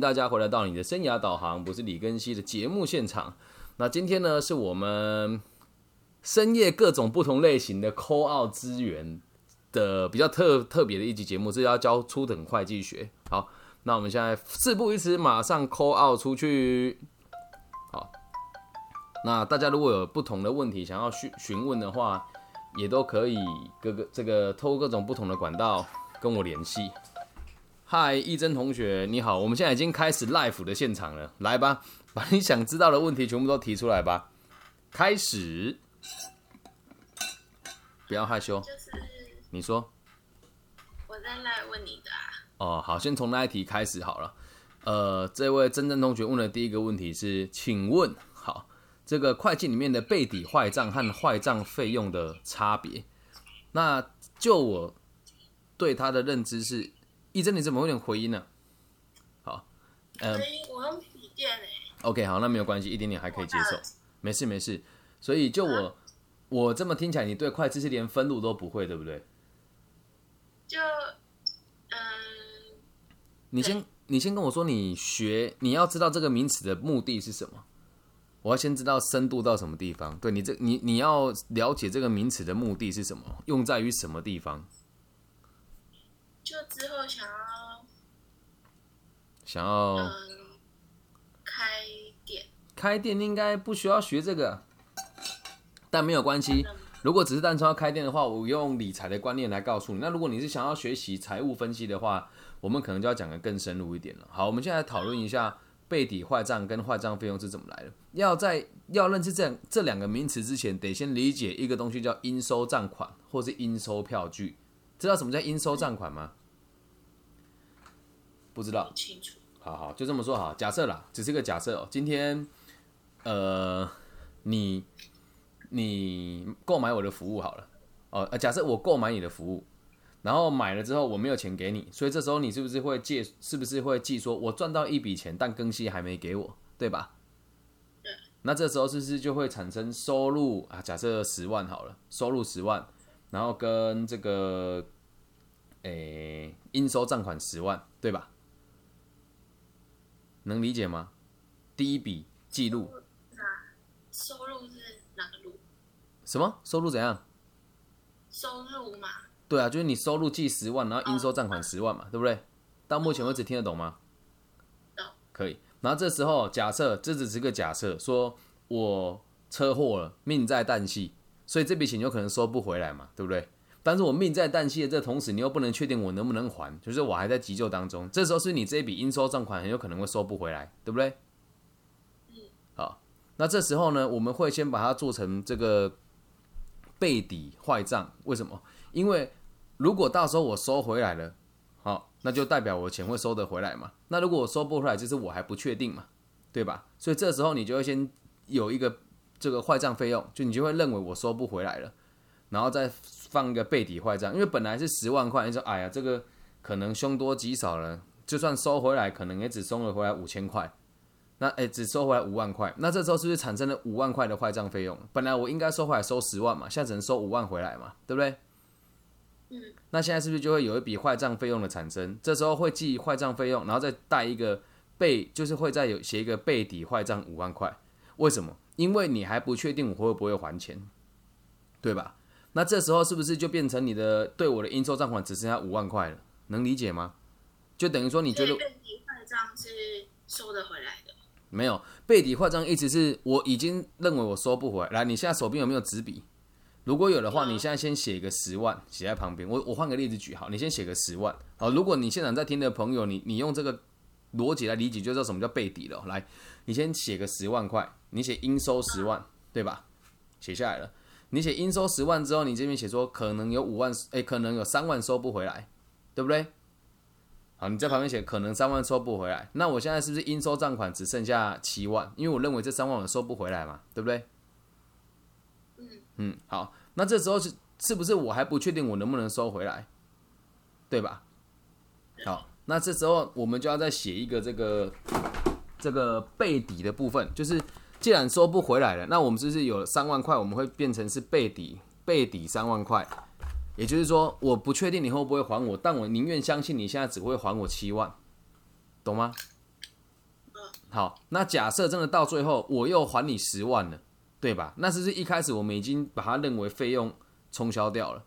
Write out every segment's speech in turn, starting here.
大家回来到你的生涯导航，不是李根熙的节目现场。那今天呢，是我们深夜各种不同类型的 call out 资源的比较特特别的一集节目，是要教初等会计学。好，那我们现在事不宜迟，马上 call out 出去。好，那大家如果有不同的问题想要询询问的话，也都可以各个这个透过各种不同的管道跟我联系。嗨，义珍同学，你好！我们现在已经开始 live 的现场了，来吧，把你想知道的问题全部都提出来吧。开始，不要害羞。就是你说。我在那问你的啊。哦，好，先从那一题开始好了。呃，这位真真同学问的第一个问题是，请问，好，这个会计里面的备抵坏账和坏账费用的差别？那就我对他的认知是。义珍，你怎么有点回音呢？好，呃，我用笔电诶。OK，好，那没有关系，一点点还可以接受，没事没事。所以就我我这么听起来，你对会计是连分录都不会，对不对？就嗯，你先你先跟我说，你学你要知道这个名词的目的是什么？我要先知道深度到什么地方。对你这你你要了解这个名词的目的是什么，用在于什么地方？就之后想要想要开店，开店应该不需要学这个，但没有关系。如果只是单纯要开店的话，我用理财的观念来告诉你。那如果你是想要学习财务分析的话，我们可能就要讲的更深入一点了。好，我们现在讨论一下背抵坏账跟坏账费用是怎么来的。要在要认识这这两个名词之前，得先理解一个东西叫应收账款或是应收票据。知道什么叫应收账款吗？不知道，清楚。好好，就这么说好。假设啦，只是个假设哦。今天，呃，你你购买我的服务好了，哦，假设我购买你的服务，然后买了之后我没有钱给你，所以这时候你是不是会借？是不是会记说我赚到一笔钱，但更新还没给我，对吧？对。那这时候是不是就会产生收入啊？假设十万好了，收入十万，然后跟这个，诶，应收账款十万，对吧？能理解吗？第一笔记录，收入是哪个路？什么收入怎样？收入嘛？对啊，就是你收入记十万，然后应收账款十万嘛，对不对？到目前为止听得懂吗？懂。可以。然后这时候假设，这只是个假设，说我车祸了，命在旦夕，所以这笔钱有可能收不回来嘛，对不对？但是我命在旦夕的这同时，你又不能确定我能不能还，就是我还在急救当中。这时候是你这一笔应收账款很有可能会收不回来，对不对？好，那这时候呢，我们会先把它做成这个备抵坏账。为什么？因为如果到时候我收回来了，好，那就代表我钱会收得回来嘛。那如果我收不回来，就是我还不确定嘛，对吧？所以这时候你就会先有一个这个坏账费用，就你就会认为我收不回来了。然后再放一个背底坏账，因为本来是十万块，你说哎呀，这个可能凶多吉少了，就算收回来，可能也只收了回来五千块，那哎，只收回来五万块，那这时候是不是产生了五万块的坏账费用？本来我应该收回来收十万嘛，现在只能收五万回来嘛，对不对？嗯。那现在是不是就会有一笔坏账费用的产生？这时候会记坏账费用，然后再带一个备，就是会再有写一个背底坏账五万块。为什么？因为你还不确定我会不会还钱，对吧？那这时候是不是就变成你的对我的应收账款只剩下五万块了？能理解吗？就等于说你觉得背底坏账是收得回来的？没有，背底坏账意思是我已经认为我收不回来。来，你现在手边有没有纸笔？如果有的话，你现在先写一个十万，写在旁边。我我换个例子举，好，你先写个十万。好，如果你现场在听的朋友，你你用这个逻辑来理解，就知道什么叫背底了。来，你先写个十万块，你写应收十万，对吧？写下来了。你写应收十万之后，你这边写说可能有五万，哎，可能有三万收不回来，对不对？好，你在旁边写可能三万收不回来，那我现在是不是应收账款只剩下七万？因为我认为这三万我收不回来嘛，对不对？嗯嗯，好，那这时候是是不是我还不确定我能不能收回来，对吧？好，那这时候我们就要再写一个这个这个背底的部分，就是。既然收不回来了，那我们是不是有三万块？我们会变成是背底，背底三万块。也就是说，我不确定你会不会还我，但我宁愿相信你现在只会还我七万，懂吗？好，那假设真的到最后我又还你十万了，对吧？那是不是一开始我们已经把它认为费用冲销掉了？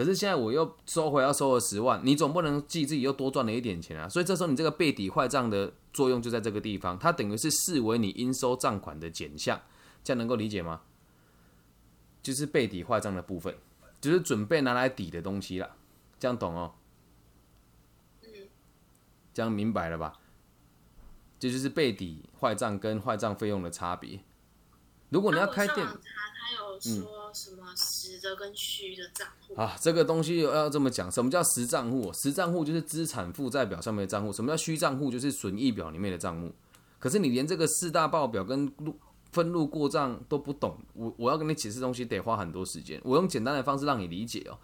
可是现在我又收回要收了十万，你总不能记自己又多赚了一点钱啊？所以这时候你这个背抵坏账的作用就在这个地方，它等于是视为你应收账款的减项，这样能够理解吗？就是背抵坏账的部分，就是准备拿来抵的东西了，这样懂哦？嗯，这样明白了吧？这就是背抵坏账跟坏账费用的差别。如果你要开店，他他有说什么实的跟虚的账户啊，这个东西要这么讲，什么叫实账户？实账户就是资产负债表上面的账户，什么叫虚账户？就是损益表里面的账目。可是你连这个四大报表跟录分录过账都不懂，我我要跟你解释东西得花很多时间。我用简单的方式让你理解哦。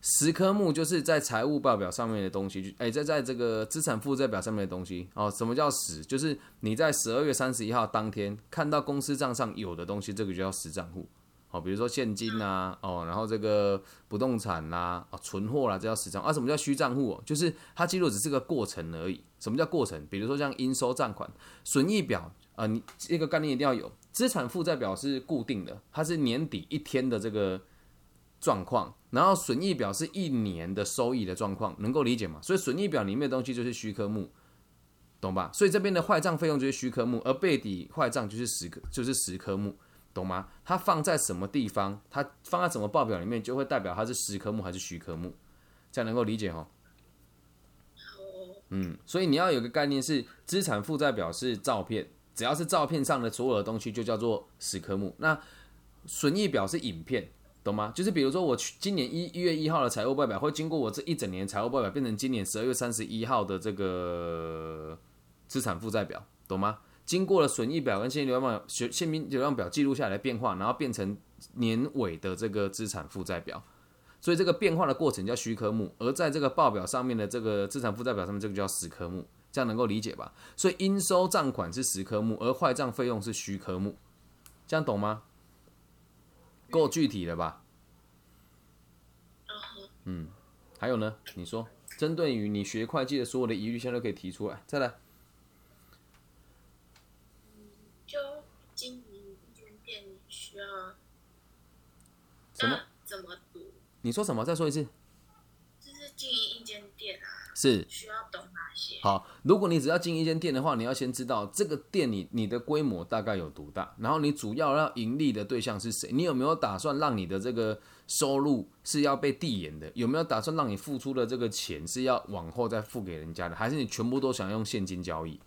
十科目就是在财务报表上面的东西，就哎在在这个资产负债表上面的东西哦。什么叫实？就是你在十二月三十一号当天看到公司账上有的东西，这个就叫实账户。哦，比如说现金呐，哦，然后这个不动产啦，哦，存货啦，这叫实账。啊，什么叫虚账户？哦，就是它记录只是个过程而已。什么叫过程？比如说像应收账款、损益表啊，你这个概念一定要有。资产负债表是固定的，它是年底一天的这个状况，然后损益表是一年的收益的状况，能够理解吗？所以损益表里面的东西就是虚科目，懂吧？所以这边的坏账费用就是虚科目，而背抵坏账就是实科，就是实科目。懂吗？它放在什么地方？它放在什么报表里面，就会代表它是实科目还是虚科目，这样能够理解哦？嗯，所以你要有个概念是，资产负债表是照片，只要是照片上的所有的东西就叫做实科目。那损益表是影片，懂吗？就是比如说我去今年一一月一号的财务报表，会经过我这一整年财务报表变成今年十二月三十一号的这个资产负债表，懂吗？经过了损益表跟现金流量表、现金流量表记录下来的变化，然后变成年尾的这个资产负债表，所以这个变化的过程叫虚科目，而在这个报表上面的这个资产负债表上面，这个叫实科目，这样能够理解吧？所以应收账款是实科目，而坏账费用是虚科目，这样懂吗？够具体了吧？嗯，还有呢？你说，针对于你学会计的所有的疑虑，现在都可以提出来，再来。什么？怎么读？你说什么？再说一次。就是经营一间店啊。是。需要懂哪些？好，如果你只要经营一间店的话，你要先知道这个店你你的规模大概有多大，然后你主要要盈利的对象是谁？你有没有打算让你的这个收入是要被递延的？有没有打算让你付出的这个钱是要往后再付给人家的？还是你全部都想用现金交易？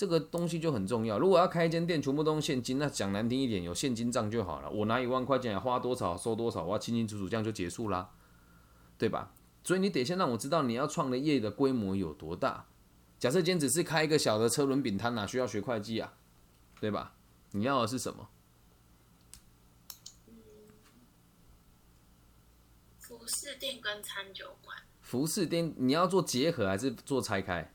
这个东西就很重要。如果要开一间店，全部都用现金，那讲难听一点，有现金账就好了。我拿一万块钱来花多少收多少，我要清清楚楚，这样就结束啦，对吧？所以你得先让我知道你要创的业的规模有多大。假设今天只是开一个小的车轮饼摊，哪需要学会计啊？对吧？你要的是什么？服饰店跟餐酒馆。服饰店你要做结合还是做拆开？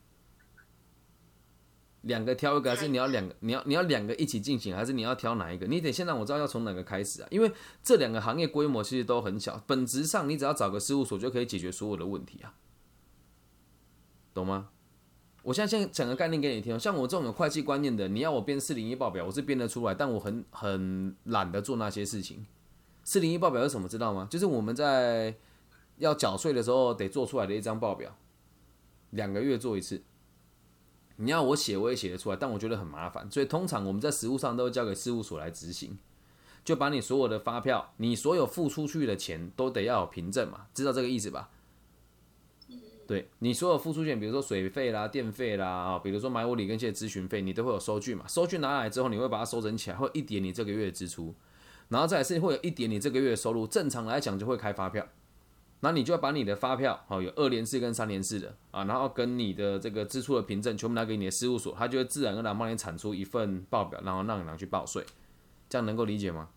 两个挑一个，还是你要两个？你要你要两个一起进行，还是你要挑哪一个？你得先让我知道要从哪个开始啊！因为这两个行业规模其实都很小，本质上你只要找个事务所就可以解决所有的问题啊，懂吗？我现在先讲个概念给你听，像我这种有会计观念的，你要我编四零一报表，我是编得出来，但我很很懒得做那些事情。四零一报表是什么？知道吗？就是我们在要缴税的时候得做出来的一张报表，两个月做一次。你要我写，我也写得出来，但我觉得很麻烦，所以通常我们在实务上都会交给事务所来执行，就把你所有的发票，你所有付出去的钱都得要有凭证嘛，知道这个意思吧？对你所有付出钱，比如说水费啦、电费啦啊，比如说买我礼跟谢咨询费，你都会有收据嘛，收据拿来之后，你会把它收整起来，会一点你这个月的支出，然后再是会有一点你这个月的收入，正常来讲就会开发票。那你就要把你的发票，好有二连四跟三连四的啊，然后跟你的这个支出的凭证全部拿给你的事务所，他就会自然而然帮你产出一份报表，然后让你拿去报税，这样能够理解吗？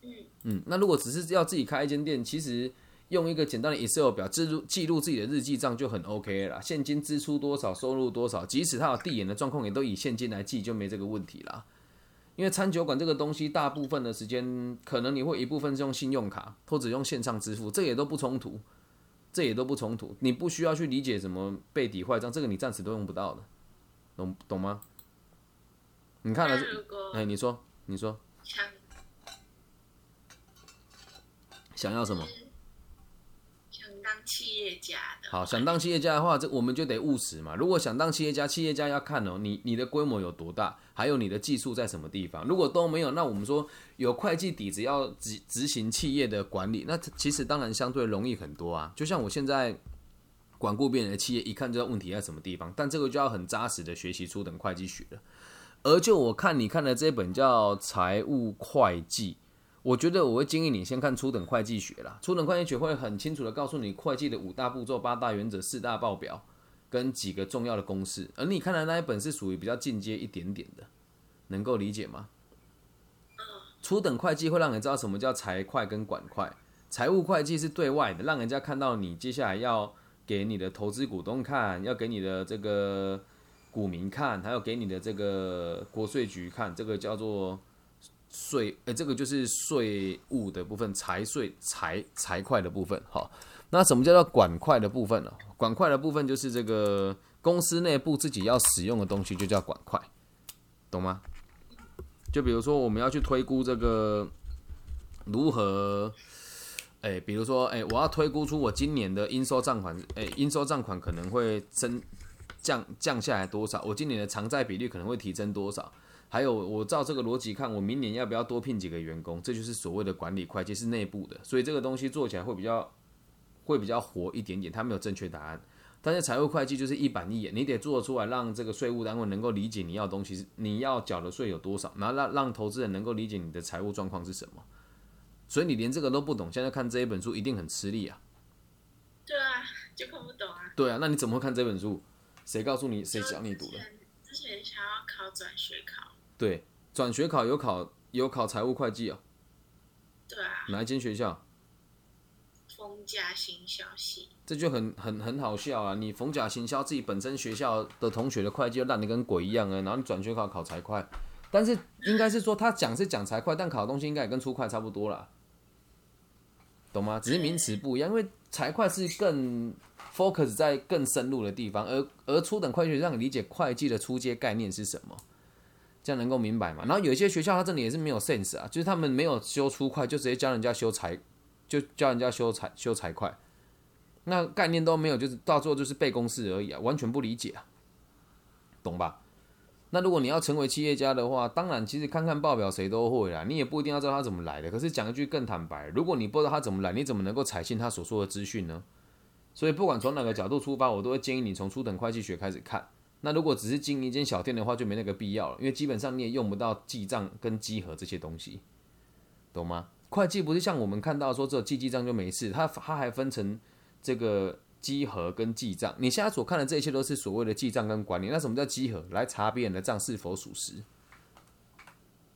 嗯嗯，那如果只是要自己开一间店，其实用一个简单的 Excel 表记录记录自己的日记账就很 OK 了，现金支出多少，收入多少，即使他有递延的状况，也都以现金来记，就没这个问题啦。因为餐酒馆这个东西，大部分的时间可能你会一部分是用信用卡或者用线上支付，这也都不冲突，这也都不冲突。你不需要去理解什么背底坏账，这个你暂时都用不到的，懂懂吗？你看了哎，你说，你说想想要什么？当企业家的，好，想当企业家的话，这我们就得务实嘛。如果想当企业家，企业家要看哦，你你的规模有多大，还有你的技术在什么地方。如果都没有，那我们说有会计底子要执执行企业的管理，那其实当然相对容易很多啊。就像我现在管顾别人的企业，一看就知道问题在什么地方，但这个就要很扎实的学习初等会计学了。而就我看你看的这本叫《财务会计》。我觉得我会建议你先看初等会计学啦，初等会计学会很清楚的告诉你会计的五大步骤、八大原则、四大报表跟几个重要的公式，而你看的那一本是属于比较进阶一点点的，能够理解吗？初等会计会让你知道什么叫财会跟管会，财务会计是对外的，让人家看到你接下来要给你的投资股东看，要给你的这个股民看，还有给你的这个国税局看，这个叫做。税，呃，这个就是税务的部分，财税财财会的部分，哈。那什么叫做管会的部分呢？管会的部分就是这个公司内部自己要使用的东西，就叫管会，懂吗？就比如说我们要去推估这个如何，哎，比如说，哎，我要推估出我今年的应收账款，哎，应收账款可能会增降降下来多少，我今年的偿债比率可能会提升多少。还有，我照这个逻辑看，我明年要不要多聘几个员工？这就是所谓的管理会计，是内部的，所以这个东西做起来会比较会比较活一点点。它没有正确答案，但是财务会计就是一板一眼，你得做出来，让这个税务单位能够理解你要东西，你要缴的税有多少，然后让让投资人能够理解你的财务状况是什么。所以你连这个都不懂，现在看这一本书一定很吃力啊。对啊，就看不懂啊。对啊，那你怎么会看这本书？谁告诉你？谁教你读的？之前想要考转学考。对，转学考有考有考财务会计哦。对啊。哪一间学校？逢甲行销系。这就很很很好笑啊！你逢甲行销自己本身学校的同学的会计烂的跟鬼一样啊，然后你转学考考财会，但是应该是说他讲是讲财会，但考的东西应该也跟初会差不多啦，懂吗？只是名词不一样，因为财会是更 focus 在更深入的地方，而而初等会计让你理解会计的初阶概念是什么。这样能够明白嘛？然后有一些学校，他这里也是没有 sense 啊，就是他们没有修初会，就直接教人家修财，就教人家修财修财会，那概念都没有，就是到最后就是背公式而已啊，完全不理解啊，懂吧？那如果你要成为企业家的话，当然其实看看报表谁都会啦，你也不一定要知道他怎么来的。可是讲一句更坦白，如果你不知道他怎么来，你怎么能够采信他所说的资讯呢？所以不管从哪个角度出发，我都会建议你从初等会计学开始看。那如果只是经营一间小店的话，就没那个必要了，因为基本上你也用不到记账跟稽核这些东西，懂吗？会计不是像我们看到说只有记记账就没事，它它还分成这个稽核跟记账。你现在所看的这一切都是所谓的记账跟管理。那什么叫稽核？来查别人的账是否属实，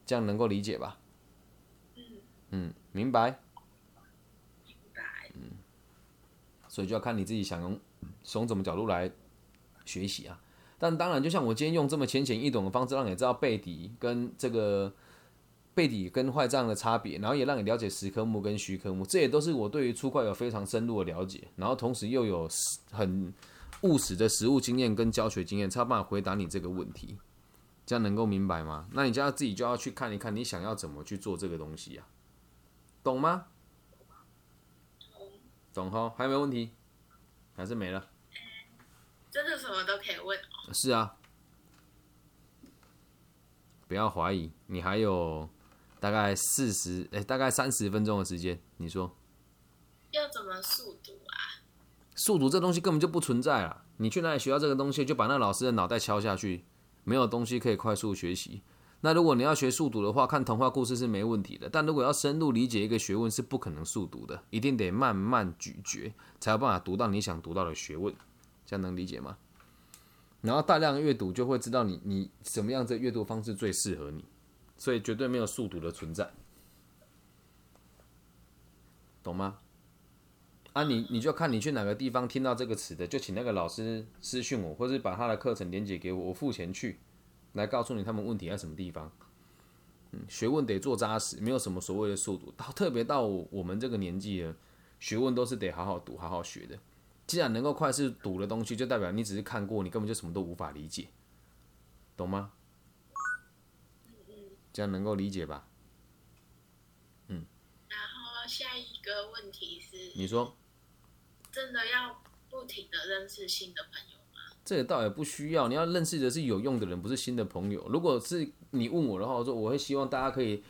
这样能够理解吧？嗯，明白。明白。嗯，所以就要看你自己想用从什么角度来学习啊。但当然，就像我今天用这么浅显易懂的方式，让你知道背底跟这个背底跟坏账的差别，然后也让你了解实科目跟虚科目，这也都是我对于初会有非常深入的了解，然后同时又有很务实的实务经验跟教学经验，才有办法回答你这个问题。这样能够明白吗？那你就要自己就要去看一看，你想要怎么去做这个东西啊？懂吗？懂哈？还有没有问题？还是没了？真的什么都可以问哦。是啊，不要怀疑，你还有大概四十哎，大概三十分钟的时间，你说要怎么速读啊？速读这东西根本就不存在啊！你去哪里学到这个东西，就把那老师的脑袋敲下去，没有东西可以快速学习。那如果你要学速读的话，看童话故事是没问题的，但如果要深入理解一个学问，是不可能速读的，一定得慢慢咀嚼，才有办法读到你想读到的学问。这样能理解吗？然后大量阅读就会知道你你什么样子阅读方式最适合你，所以绝对没有速读的存在，懂吗？啊，你你就看你去哪个地方听到这个词的，就请那个老师私讯我，或是把他的课程连接给我，我付钱去，来告诉你他们问题在什么地方。嗯，学问得做扎实，没有什么所谓的速度，到特别到我们这个年纪了，学问都是得好好读、好好学的。既然能够快速读的东西，就代表你只是看过，你根本就什么都无法理解，懂吗？嗯嗯。这样能够理解吧？嗯然后下一个问题是，你说真的要不停的认识新的朋友吗？这个倒也不需要，你要认识的是有用的人，不是新的朋友。如果是你问我的话，我说我会希望大家可以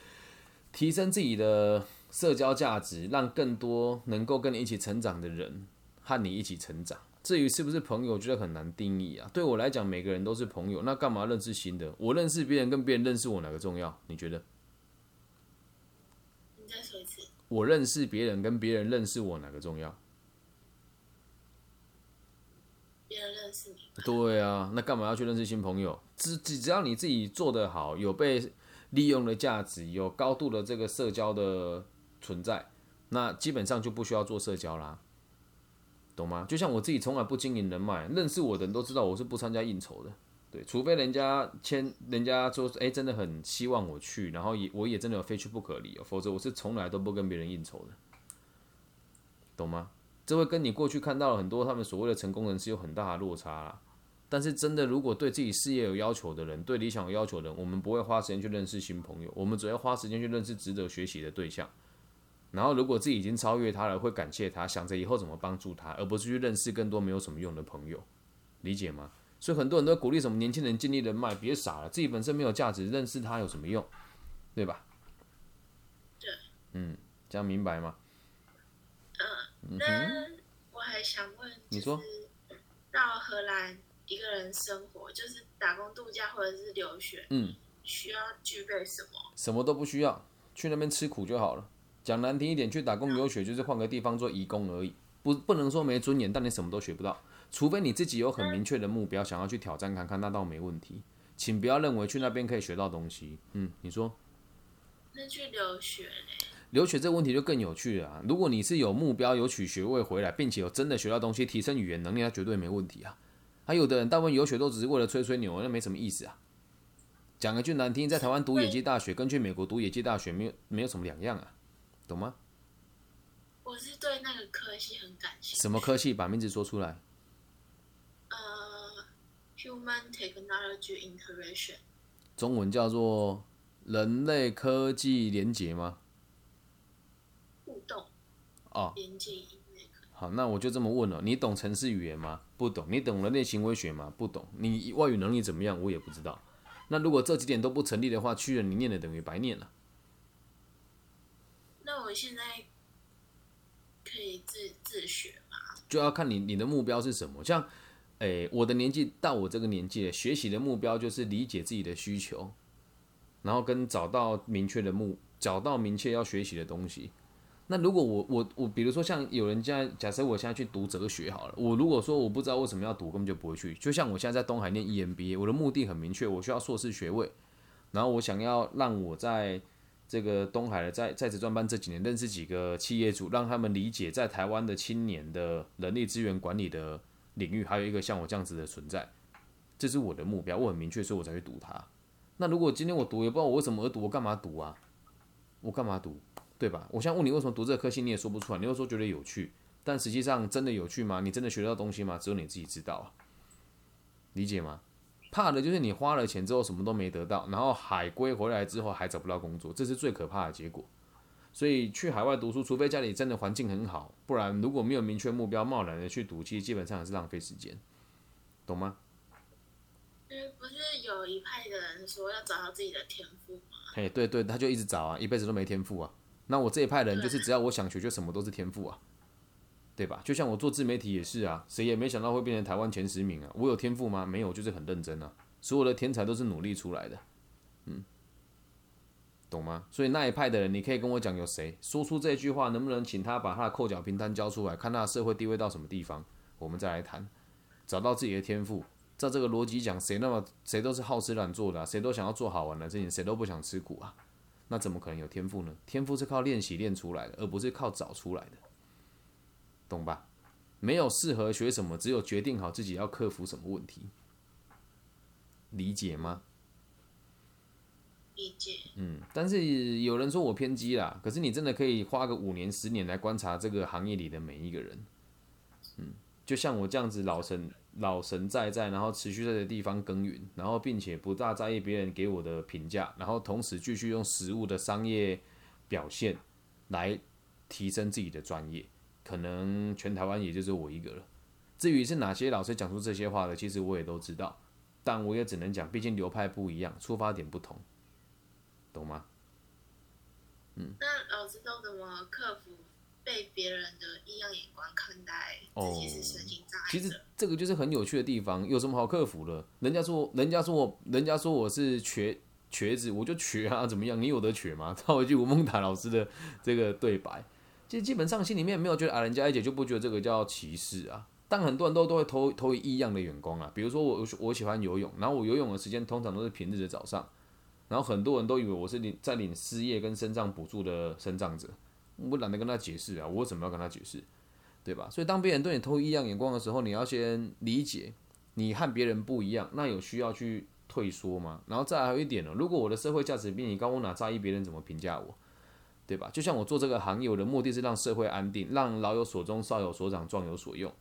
提升自己的社交价值，让更多能够跟你一起成长的人和你一起成长。至于是不是朋友，我觉得很难定义啊。对我来讲，每个人都是朋友，那干嘛认识新的？我认识别人跟别人认识我哪个重要？你觉得？你再说一次。我认识别人跟别人认识我哪个重要？别人认识 对啊，那干嘛要去认识新朋友？只只只要你自己做得好，有被利用的价值，有高度的这个社交的存在，那基本上就不需要做社交啦，懂吗？就像我自己从来不经营人脉，认识我的人都知道我是不参加应酬的，对，除非人家签，人家说哎、真的很希望我去，然后也我也真的非去不可理由，否则我是从来都不跟别人应酬的，懂吗？这会跟你过去看到很多他们所谓的成功人士有很大的落差啦。但是真的，如果对自己事业有要求的人，对理想有要求的人，我们不会花时间去认识新朋友，我们只会花时间去认识值得学习的对象。然后，如果自己已经超越他了，会感谢他，想着以后怎么帮助他，而不是去认识更多没有什么用的朋友，理解吗？所以很多人都鼓励什么年轻人尽力人脉，别傻了，自己本身没有价值，认识他有什么用，对吧？对，嗯，这样明白吗？嗯，那我还想问，你说到荷兰一个人生活，就是打工度假或者是留学，嗯，需要具备什么？什么都不需要，去那边吃苦就好了。讲难听一点，去打工留学就是换个地方做义工而已，不不能说没尊严，但你什么都学不到。除非你自己有很明确的目标，想要去挑战看看，那倒没问题。请不要认为去那边可以学到东西。嗯，你说那去留学嘞？留学这个问题就更有趣了啊！如果你是有目标、有取学位回来，并且有真的学到东西，提升语言能力，那绝对没问题啊。还有的人大部分游学都只是为了吹吹牛，那没什么意思啊。讲一句难听，在台湾读野鸡大学跟去美国读野鸡大学没有没有什么两样啊，懂吗？我是对那个科系很感兴趣。什么科系？把名字说出来。呃，Human Technology Integration 中文叫做人类科技连结吗？互动哦，连接音乐好，那我就这么问了，你懂程式语言吗？不懂。你懂人类行为学吗？不懂。你外语能力怎么样？我也不知道。那如果这几点都不成立的话，去了你念的等于白念了。那我现在可以自自学吗？就要看你你的目标是什么。像，诶、我的年纪到我这个年纪了，学习的目标就是理解自己的需求，然后跟找到明确的目，找到明确要学习的东西。那如果我我我，比如说像有人家，假设我现在去读哲学好了，我如果说我不知道为什么要读，根本就不会去。就像我现在在东海念 EMBA，我的目的很明确，我需要硕士学位，然后我想要让我在这个东海的在在职专班这几年认识几个企业主，让他们理解在台湾的青年的人力资源管理的领域，还有一个像我这样子的存在，这是我的目标，我很明确，所以我才去读它。那如果今天我读，也不知道我为什么而读，我干嘛读啊？我干嘛读？对吧？我现在问你为什么读这个科系，你也说不出来，你又说觉得有趣，但实际上真的有趣吗？你真的学到东西吗？只有你自己知道啊，理解吗？怕的就是你花了钱之后什么都没得到，然后海归回来之后还找不到工作，这是最可怕的结果。所以去海外读书，除非家里真的环境很好，不然如果没有明确目标，贸然的去读，其实基本上也是浪费时间，懂吗？不是有一派的人说要找到自己的天赋吗？嘿，对对，他就一直找啊，一辈子都没天赋啊。那我这一派人就是只要我想学，就什么都是天赋啊，对吧？就像我做自媒体也是啊，谁也没想到会变成台湾前十名啊。我有天赋吗？没有，就是很认真啊。所有的天才都是努力出来的，嗯，懂吗？所以那一派的人，你可以跟我讲有谁说出这句话，能不能请他把他的扣缴凭单交出来，看他的社会地位到什么地方，我们再来谈。找到自己的天赋，照这个逻辑讲，谁那么谁都是好吃懒做的、啊，谁都想要做好玩的事情，谁都不想吃苦啊。那怎么可能有天赋呢？天赋是靠练习练出来的，而不是靠找出来的，懂吧？没有适合学什么，只有决定好自己要克服什么问题，理解吗？理解。嗯，但是有人说我偏激啦，可是你真的可以花个五年、十年来观察这个行业里的每一个人，嗯，就像我这样子老成老神在在，然后持续在这地方耕耘，然后并且不大在意别人给我的评价，然后同时继续用实物的商业表现来提升自己的专业，可能全台湾也就是我一个了。至于是哪些老师讲出这些话的，其实我也都知道，但我也只能讲，毕竟流派不一样，出发点不同，懂吗？嗯那老师都怎么克服被别人的异样眼光看待自己是身心障碍者？其实这个就是很有趣的地方，有什么好克服的？人家说，人家说我，人家说我是瘸瘸子，我就瘸啊，怎么样？你有得瘸吗？套一句吴孟达老师的这个对白，其实基本上心里面没有觉得啊，人家一姐就不觉得这个叫歧视啊。但很多人都都会投投以异样的眼光啊，比如说我我喜欢游泳，然后我游泳的时间通常都是平日的早上，然后很多人都以为我是领在领失业跟身障补助的身障者，我懒得跟他解释啊，我为什么要跟他解释？对吧？所以当别人对你投异样眼光的时候，你要先理解你和别人不一样，那有需要去退缩吗？然后再还有一点呢，如果我的社会价值比你高，我哪在意别人怎么评价我？对吧？就像我做这个行业，我的目的是让社会安定，让老有所终，少有所长，壮有所用。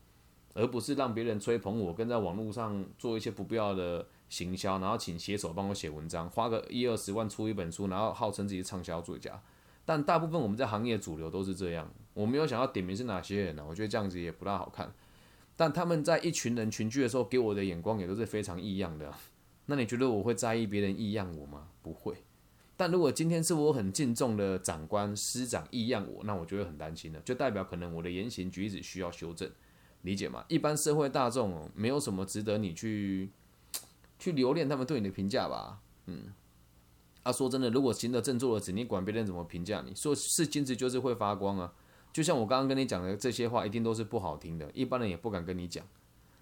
而不是让别人吹捧我，跟在网络上做一些不必要的行销，然后请写手帮我写文章，花个一二十万出一本书，然后号称自己畅销作家。但大部分我们在行业主流都是这样，我没有想要点名是哪些人呢？我觉得这样子也不大好看。但他们在一群人群聚的时候，给我的眼光也都是非常异样的。那你觉得我会在意别人异样我吗？不会。但如果今天是我很敬重的长官师长异样我，那我就会很担心了，就代表可能我的言行举止需要修正。理解吗？一般社会大众没有什么值得你去 去留恋他们对你的评价吧。嗯，啊，说真的，如果行得正坐得直，你管别人怎么评价你？说是金子就是会发光啊。就像我刚刚跟你讲的这些话，一定都是不好听的，一般人也不敢跟你讲。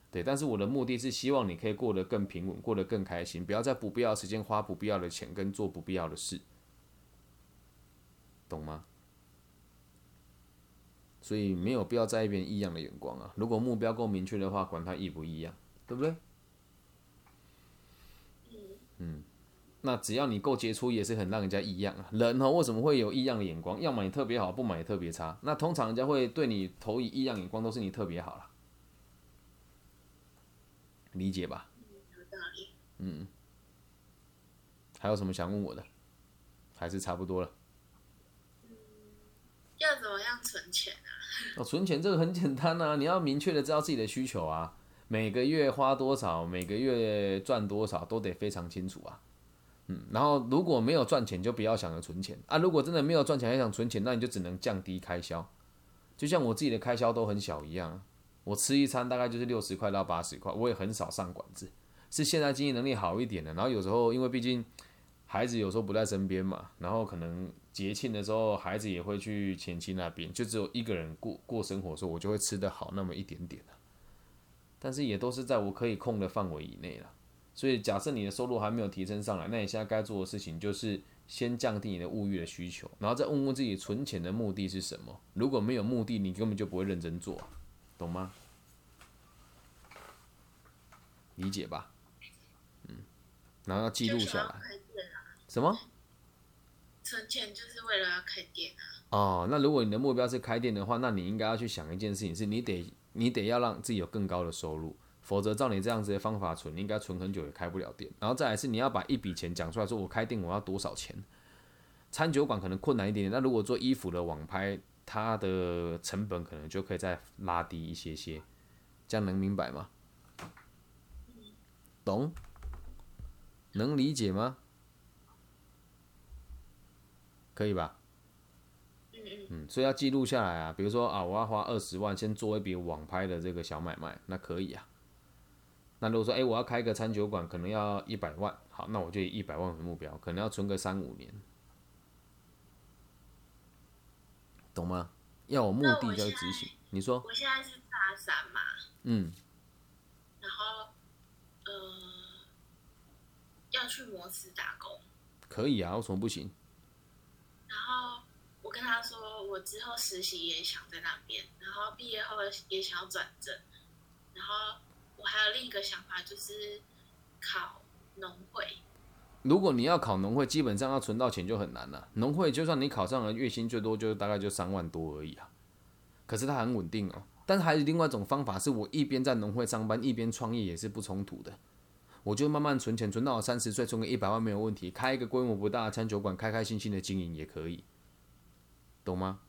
对，但是我的目的是希望你可以过得更平稳，过得更开心，不要在不必要时间花不必要的钱跟做不必要的事，懂吗？所以没有必要在意别人异样的眼光啊！如果目标够明确的话，管他异不异样，对不对？嗯，那只要你够杰出，也是很让人家异样啊。人哦，为什么会有异样的眼光？要么你特别好，不买也特别差。那通常人家会对你投以异样眼光，都是你特别好了，理解吧？嗯，还有什么想问我的？还是差不多了？要怎么样存钱啊？哦，存钱这个很简单啊，你要明确的知道自己的需求啊，每个月花多少，每个月赚多少，都得非常清楚啊。嗯，然后如果没有赚钱，就不要想着存钱啊。如果真的没有赚钱还想存钱，那你就只能降低开销。就像我自己的开销都很小一样，我吃一餐大概就是六十块到八十块，我也很少上馆子。是现在经济能力好一点的，然后有时候因为毕竟孩子有时候不在身边嘛，然后可能。节庆的时候，孩子也会去前妻那边，就只有一个人过过生活的时候，我就会吃得好那么一点点但是也都是在我可以控的范围以内了。所以假设你的收入还没有提升上来，那你现在该做的事情就是先降低你的物欲的需求，然后再问问自己存钱的目的是什么。如果没有目的，你根本就不会认真做，懂吗？理解吧？嗯，然后要记录下来。什么？存钱就是为了要开店啊！哦，那如果你的目标是开店的话，那你应该要去想一件事情，是你得你得要让自己有更高的收入，否则照你这样子的方法存，应该存很久也开不了店。然后再来是你要把一笔钱讲出来，说我开店我要多少钱？餐酒馆可能困难一点点，那如果做衣服的网拍，它的成本可能就可以再拉低一些些，这样能明白吗？懂？能理解吗？可以吧？嗯，所以要记录下来啊。比如说啊，我要花二十万先做一笔网拍的这个小买卖，那可以啊。那如果说哎，我要开个餐酒馆，可能要一百万，好，那我就以一百万为目标，可能要存个三五年，懂吗？要有目的就要执行。你说？我现在是大三嘛。嗯。然后，呃，要去摩斯打工。可以啊，为什么不行？然后我跟他说，我之后实习也想在那边，然后毕业后也想要转正，然后我还有另一个想法，就是考农会。如果你要考农会，基本上要存到钱就很难了。农会就算你考上了，月薪最多就大概就三万多而已啊。可是它很稳定哦，但是还有另外一种方法，是我一边在农会上班，一边创业也是不冲突的。我就慢慢存钱，存到三十岁，存个一百万没有问题，开一个规模不大的餐酒馆，开开心心的经营也可以，懂吗？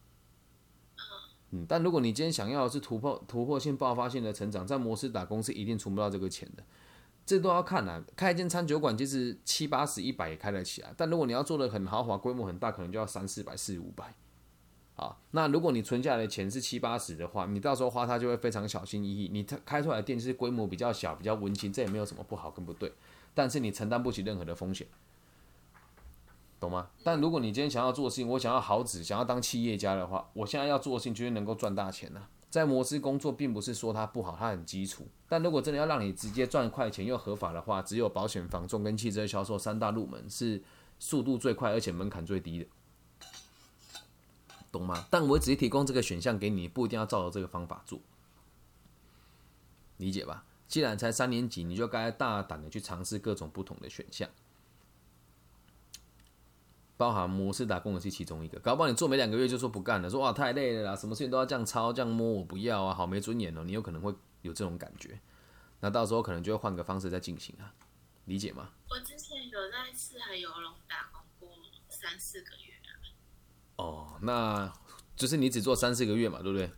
嗯，但如果你今天想要的是突破、突破性、爆发性的成长，在摩斯打工是一定存不到这个钱的。这都要看啊。开一间餐酒馆其实七八十、一百也开得起来，但如果你要做的很豪华、规模很大，可能就要三四百、四五百。啊，那如果你存下来的钱是七八十的话，你到时候花它就会非常小心翼翼。你开出来的店是规模比较小、比较温馨，这也没有什么不好跟不对，但是你承担不起任何的风险。懂吗？但如果你今天想要做事情，我想要好子，想要当企业家的话，我现在要做的事情就是能够赚大钱呢。在摩斯工作，并不是说它不好，它很基础。但如果真的要让你直接赚快钱又合法的话，只有保险、房仲跟汽车销售三大入门是速度最快而且门槛最低的，懂吗？但我只是提供这个选项给你，不一定要照着这个方法做，理解吧？既然才三年级，你就该大胆的去尝试各种不同的选项。包含模式打工也是其中一个，搞不好你做没两个月就说不干了，说哇太累了啦，什么事情都要这样抄这样摸，我不要啊，好没尊严哦，你有可能会有这种感觉，那到时候可能就会换个方式再进行啊，理解吗？我之前有在四海游龙打工过三四个月。哦，那就是你只做三四个月嘛，对不对？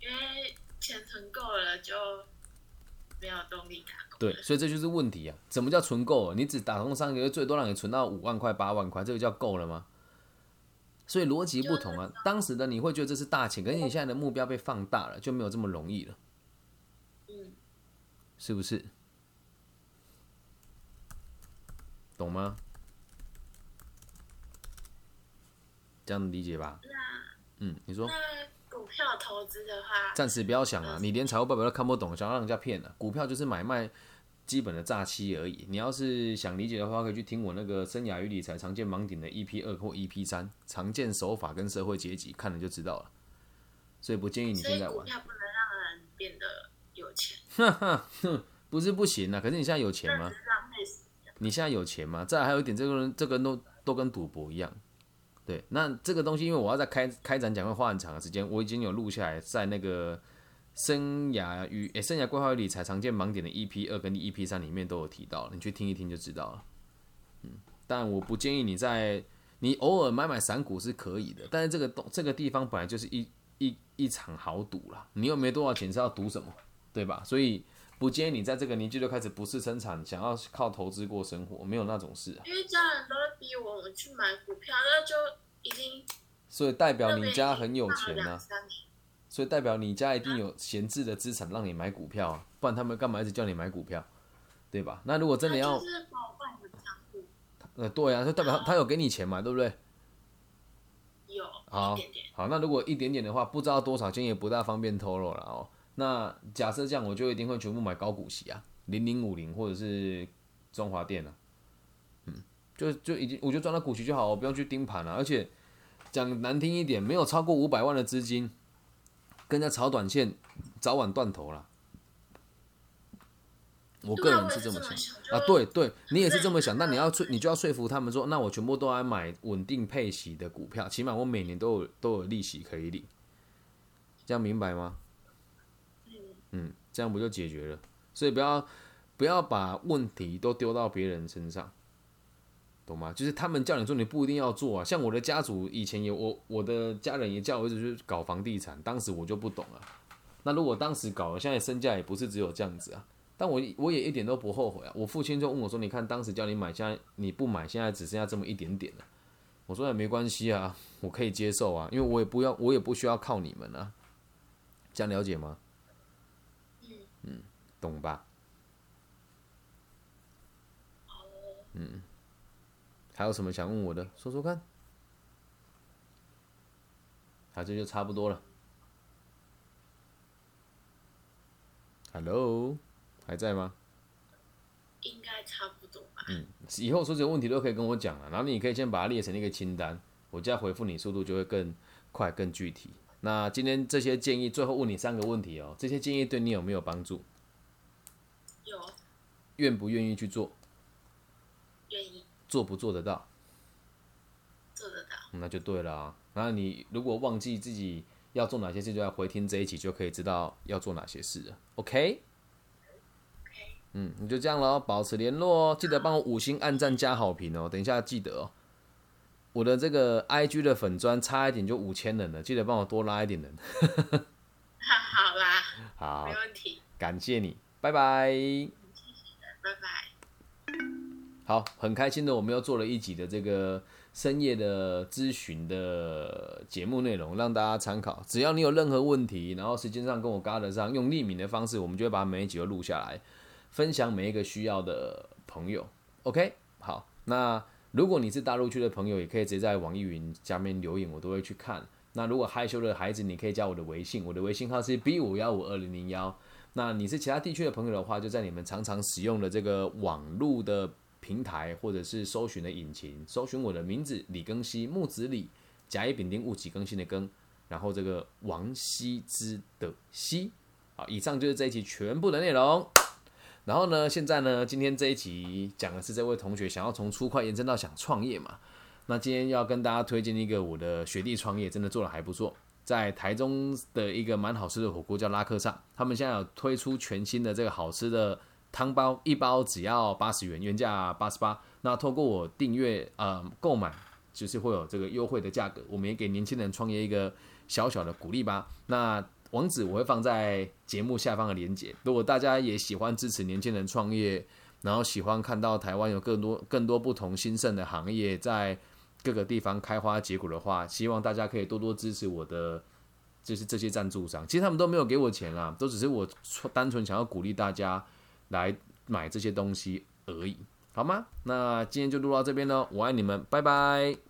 因为钱存够了就没有动力打。对，所以这就是问题啊！怎么叫存够？你只打工三个月，最多让你存到五万块、八万块，这个叫够了吗？所以逻辑不同啊。当时的你会觉得这是大钱，可是你现在的目标被放大了，就没有这么容易了。嗯，是不是？懂吗？这样理解吧？嗯，你说。股票投资的话，暂时不要想啊！你连财务报表都看不懂，想要让人家骗了。股票就是买卖。基本的诈欺而已。你要是想理解的话，可以去听我那个《生涯与理财常见盲点》的 EP 二或 EP 三，常见手法跟社会阶级，看了就知道了。所以不建议你现在玩。股票不能让人变得有钱。不是不行啊，可是你现在有钱吗？你现在有钱吗？再还有一点，这个人这个都都跟赌博一样。对，那这个东西，因为我要在开开展讲会花很长的时间，我已经有录下来，在那个。生涯与诶，生涯规划与理财常见盲点的 EP 二跟 EP 三里面都有提到，你去听一听就知道了。嗯，但我不建议你在你偶尔买买散股是可以的，但是这个东这个地方本来就是一一一场豪赌啦，你又没多少钱是要赌什么，对吧？所以不建议你在这个年纪就开始不是生产，想要靠投资过生活，没有那种事啊。因为家人都会逼我们去买股票，那就已经所以代表你家很有钱啊。所以代表你家一定有闲置的资产让你买股票啊，不然他们干嘛一直叫你买股票，对吧？那如果真的要，呃，对啊，就代表他有给你钱嘛，对不对？有，好，好，那如果一点点的话，不知道多少钱也不大方便透露了哦。那假设这样，我就一定会全部买高股息啊，零零五零或者是中华电啊，嗯，就就已经我就赚到股息就好，我不用去盯盘了。而且讲难听一点，没有超过五百万的资金。跟人家炒短线，早晚断头了。我个人是这么想啊，对对，你也是这么想，那你要说，你就要说服他们说，那我全部都来买稳定配息的股票，起码我每年都有都有利息可以领，这样明白吗？嗯，这样不就解决了？所以不要不要把问题都丢到别人身上。懂吗？就是他们叫你做，你不一定要做啊。像我的家族以前也，我我的家人也叫我一直去搞房地产，当时我就不懂啊。那如果当时搞了，现在身价也不是只有这样子啊。但我我也一点都不后悔啊。我父亲就问我说：“你看当时叫你买，现在你不买，现在只剩下这么一点点了。”我说：“也没关系啊，我可以接受啊，因为我也不要，我也不需要靠你们啊。”这样了解吗？嗯，懂吧？嗯。还有什么想问我的？说说看。好，这就差不多了。Hello，还在吗？应该差不多吧。嗯，以后所有问题都可以跟我讲了，然后你可以先把它列成一个清单，我再回复你，速度就会更快、更具体。那今天这些建议，最后问你三个问题哦，这些建议对你有没有帮助？有。愿不愿意去做？愿意。做不做得到？做得到，那就对了。然后你如果忘记自己要做哪些事，就要回听这一集，就可以知道要做哪些事了。OK，OK，嗯，你就这样咯，保持联络哦，记得帮我五星按赞加好评哦。等一下记得哦，我的这个 IG 的粉砖差一点就五千人了，记得帮我多拉一点人。好啦，好没，问题，感谢你，拜拜。拜拜。好，很开心的，我们又做了一集的这个深夜的咨询的节目内容，让大家参考。只要你有任何问题，然后时间上跟我嘎得上，用匿名的方式，我们就会把每一集都录下来，分享每一个需要的朋友。OK，好，那如果你是大陆区的朋友，也可以直接在网易云下面留言，我都会去看。那如果害羞的孩子，你可以加我的微信，我的微信号是 B 五幺五二零零幺。那你是其他地区的朋友的话，就在你们常常使用的这个网络的平台或者是搜寻的引擎，搜寻我的名字李庚希，木子李，甲乙丙丁戊己庚辛的庚，然后这个王羲之的羲。好，以上就是这一期全部的内容。然后呢，现在呢，今天这一集讲的是这位同学想要从粗快延伸到想创业嘛。那今天要跟大家推荐一个我的学弟创业，真的做的还不错。在台中的一个蛮好吃的火锅叫拉克上，他们现在有推出全新的这个好吃的汤包，一包只要八十元，原价八十八。那透过我订阅呃购买，就是会有这个优惠的价格。我们也给年轻人创业一个小小的鼓励吧。那网址我会放在节目下方的链接。如果大家也喜欢支持年轻人创业，然后喜欢看到台湾有更多更多不同兴盛的行业在各个地方开花结果的话，希望大家可以多多支持我的，就是这些赞助商。其实他们都没有给我钱啦，都只是我单纯想要鼓励大家来买这些东西而已，好吗？那今天就录到这边喽，我爱你们，拜拜。